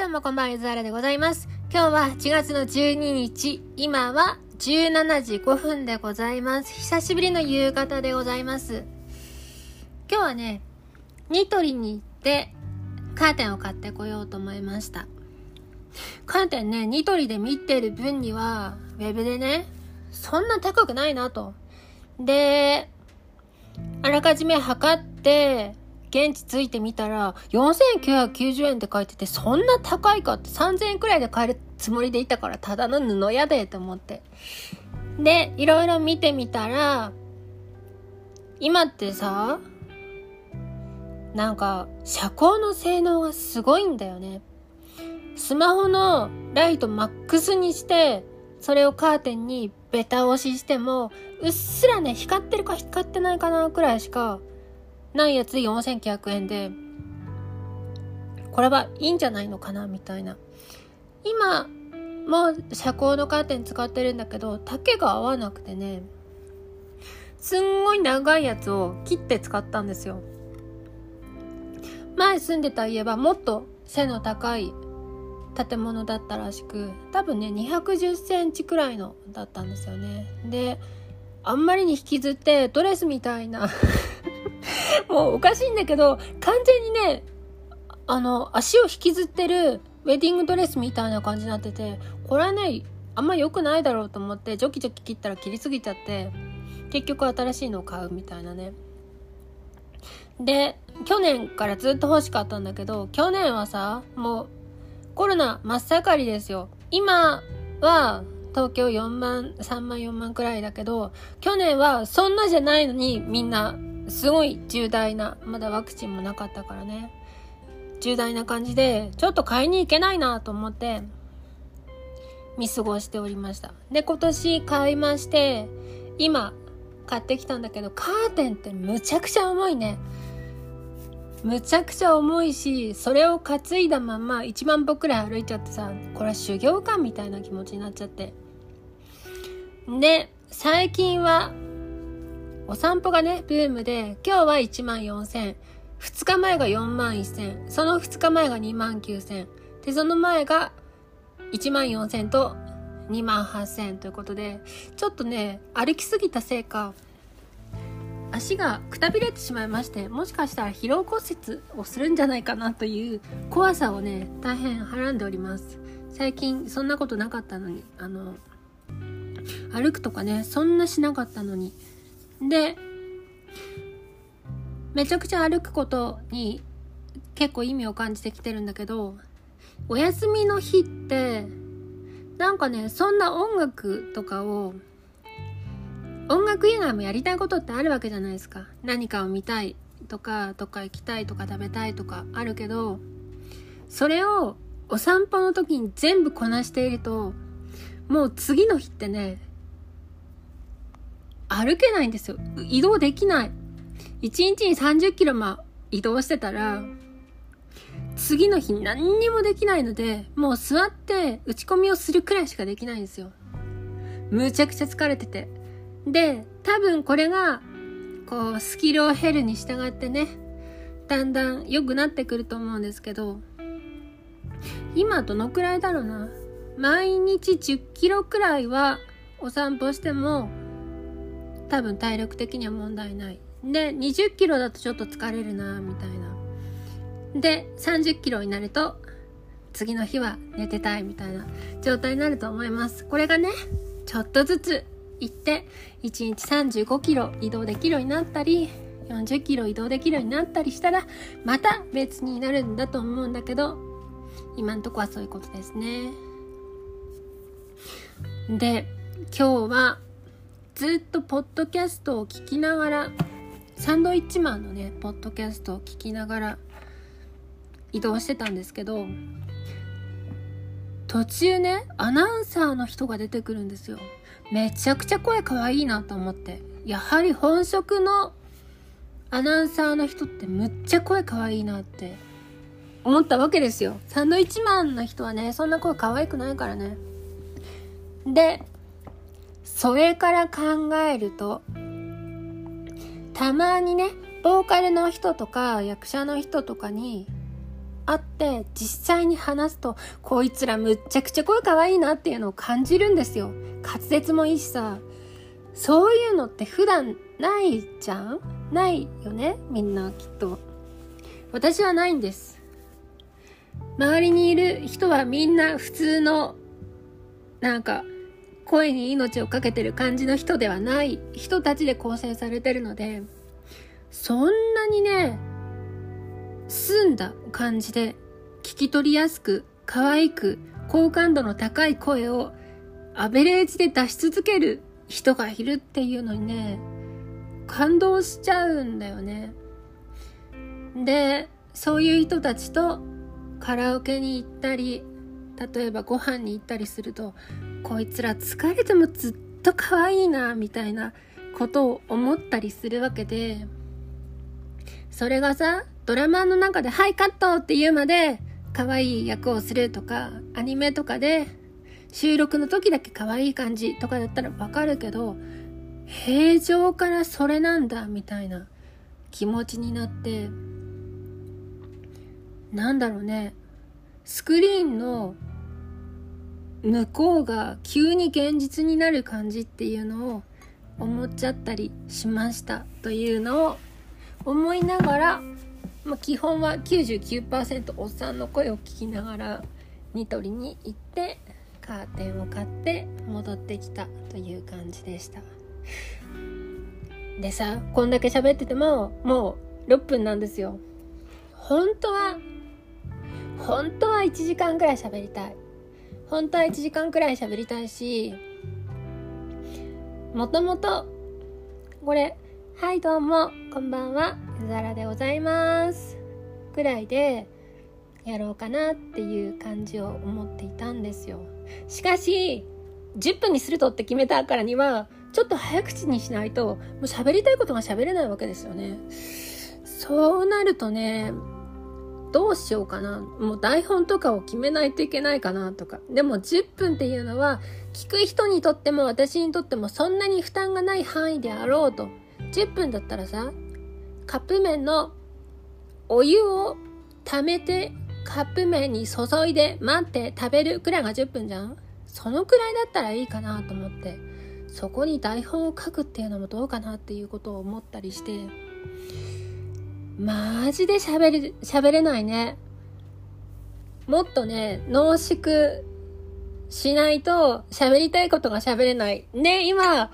どうもこんばんは、ゆずはらでございます。今日は1月の12日、今は17時5分でございます。久しぶりの夕方でございます。今日はね、ニトリに行ってカーテンを買ってこようと思いました。カーテンね、ニトリで見てる分には、ウェブでね、そんな高くないなと。で、あらかじめ測って、現地着いてみたら、4990円って書いてて、そんな高いかって3000円くらいで買えるつもりでいたから、ただの布やでと思って。で、いろいろ見てみたら、今ってさ、なんか、遮光の性能がすごいんだよね。スマホのライトマックスにして、それをカーテンにベタ押ししても、うっすらね、光ってるか光ってないかなくらいしかないやつ4900円で、これはいいんじゃないのかなみたいな。今、もう遮光のカーテン使ってるんだけど、丈が合わなくてね、すんごい長いやつを切って使ったんですよ。前住んでた家はもっと背の高い建物だったらしく、多分ね、210センチくらいのだったんですよね。で、あんまりに引きずってドレスみたいなもうおかしいんだけど、完全にね、あの、足を引きずってるウェディングドレスみたいな感じになってて、これはね、あんま良くないだろうと思って、ジョキジョキ切ったら切りすぎちゃって、結局新しいのを買うみたいなね。で、去年からずっと欲しかったんだけど、去年はさ、もうコロナ真っ盛りですよ。今は東京4万、3万4万くらいだけど、去年はそんなじゃないのにみんなすごい重大な、まだワクチンもなかったからね、重大な感じで、ちょっと買いに行けないなと思って、見過ごしておりました。で、今年買いまして、今、買ってきたんだけど、カーテンってむちゃくちゃ重いね。むちゃくちゃ重いし、それを担いだまま1万歩くらい歩いちゃってさ、これは修行感みたいな気持ちになっちゃって。で、最近はお散歩がね、ブームで、今日は1万4000、2日前が4万1000、その2日前が2万9000、で、その前が1万4000と2万8000ということで、ちょっとね、歩きすぎたせいか、足がくたびれてしまいまして、もしかしたら疲労骨折をするんじゃないかなという怖さをね、大変はらんでおります。最近そんなことなかったのに、あの、歩くとかね、そんなしなかったのに、で、めちゃくちゃ歩くことに結構意味を感じてきてるんだけど、お休みの日って、なんかね、そんな音楽とかを、音楽以外もやりたいことってあるわけじゃないですか。何かを見たいとか、どっか行きたいとか食べたいとかあるけど、それをお散歩の時に全部こなしていると、もう次の日ってね、歩けないんですよ。移動できない。1日に30キロま移動してたら、次の日何にもできないので、もう座って打ち込みをするくらいしかできないんですよ。むちゃくちゃ疲れてて。で、多分これが、こう、スキルを減るに従ってね、だんだん良くなってくると思うんですけど、今どのくらいだろうな。毎日10キロくらいはお散歩しても多分体力的には問題ない。で、20キロだとちょっと疲れるな、みたいな。で、30キロになると、次の日は寝てたいみたいな状態になると思います。これがね、ちょっとずつ行って、1日35キロ移動できるようになったり、40キロ移動できるようになったりしたら、また別になるんだと思うんだけど、今んとこはそういうことですね。で、今日はずっとポッドキャストを聞きながらサンドイッチマンのねポッドキャストを聞きながら移動してたんですけど途中ねアナウンサーの人が出てくるんですよ。めちゃくちゃ声可愛いいなと思って。やはり本職のアナウンサーの人ってむっちゃ声可愛いなって思ったわけですよ。サンドイッチマンの人はねそんな声可愛くないからね。でそれから考えると、たまにね、ボーカルの人とか役者の人とかに、会って実際に話すとこいつらむっちゃくちゃ声可愛いなっていうのを感じるんですよ。滑舌もいいしさ。そういうのって普段ないじゃん？ないよね？みんなきっと。私はないんです。周りにいる人はみんな普通のなんか声に命を懸けてる感じの人ではない人たちで構成されてるのでそんなにね澄んだ感じで聞き取りやすく可愛く好感度の高い声をアベレージで出し続ける人がいるっていうのにね感動しちゃうんだよね。でそういう人たちとカラオケに行ったり例えばご飯に行ったりするとこいつら疲れてもずっと可愛いなみたいなことを思ったりするわけでそれがさドラマの中で「はいカット!」って言うまで可愛い役をするとかアニメとかで収録の時だけ可愛い感じとかだったらわかるけど平常からそれなんだみたいな気持ちになってなんだろうねスクリーンの向こうが急に現実になる感じっていうのを思っちゃったりしましたというのを思いながら、まあ、基本は99%おっさんの声を聞きながらニトリに行ってカーテンを買って戻ってきたという感じでした。でさこんだけ喋っててももう6分なんですよ。本当は本当は1時間くらい喋りたい。本当は1時間くらい喋りたいしもともとこれはいどうもこんばんはうざらでございますくらいでやろうかなっていう感じを思っていたんですよ。しかし10分にするとって決めたからにはちょっと早口にしないともう喋りたいことが喋れないわけですよね。そうなるとねどうしようかな？もう台本とかを決めないといけないかなとか。でも10分っていうのは、聞く人にとっても私にとってもそんなに負担がない範囲であろうと。10分だったらさ、カップ麺のお湯を溜めてカップ麺に注いで待って食べるくらいが10分じゃん？そのくらいだったらいいかなと思って、そこに台本を書くっていうのもどうかなっていうことを思ったりして、マジで喋れ、喋れないね。もっとね、濃縮しないと喋りたいことが喋れない。ね、今、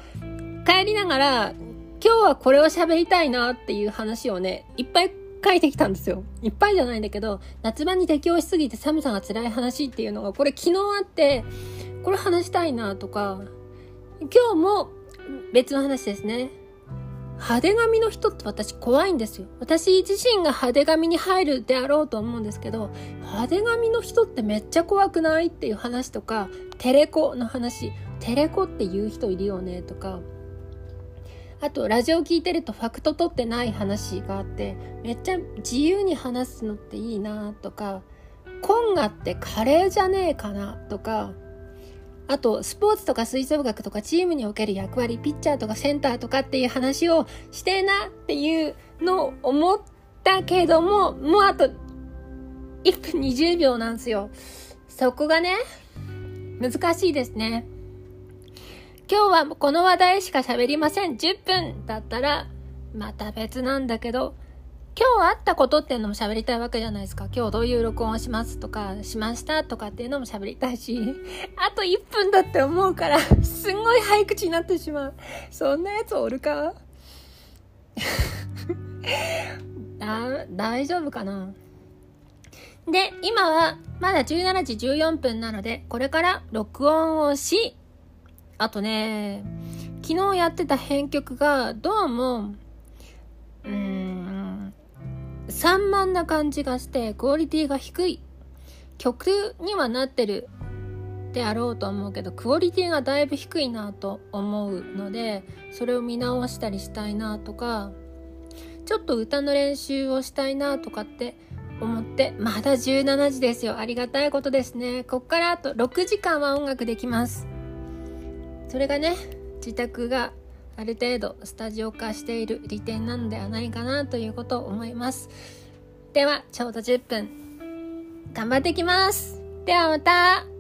帰りながら、今日はこれを喋りたいなっていう話をね、いっぱい書いてきたんですよ。いっぱいじゃないんだけど、夏場に適応しすぎて寒さが辛い話っていうのが、これ昨日あって、これ話したいなとか、今日も別の話ですね。派手髪の人って私怖いんですよ。私自身が派手髪に入るであろうと思うんですけど、派手髪の人ってめっちゃ怖くないっていう話とか、テレコの話、テレコって言う人いるよねとか、あと、ラジオ聞いてるとファクト取ってない話があって、めっちゃ自由に話すのっていいなとか、コンガってカレーじゃねえかなとか、あと、スポーツとか吹奏楽とかチームにおける役割、ピッチャーとかセンターとかっていう話をしてなっていうのを思ったけども、もうあと1分20秒なんですよ。そこがね、難しいですね。今日はこの話題しか喋りません。10分だったら、また別なんだけど、今日あったことっていうのも喋りたいわけじゃないですか。今日どういう録音をしますとか、しましたとかっていうのも喋りたいし、あと1分だって思うから、すんごい早口になってしまう。そんなやつおるか？だ、大丈夫かな？で、今はまだ17時14分なので、これから録音をし、あとね、昨日やってた編曲がどうも、散漫な感じがしてクオリティが低い。曲にはなってるであろうと思うけどクオリティがだいぶ低いなと思うのでそれを見直したりしたいなとかちょっと歌の練習をしたいなとかって思ってまだ17時ですよ。ありがたいことですね。こっからあと6時間は音楽できます。それがね自宅がある程度スタジオ化している利点なのではないかなということを思います。では、ちょうど10分。頑張っていきます。ではまた。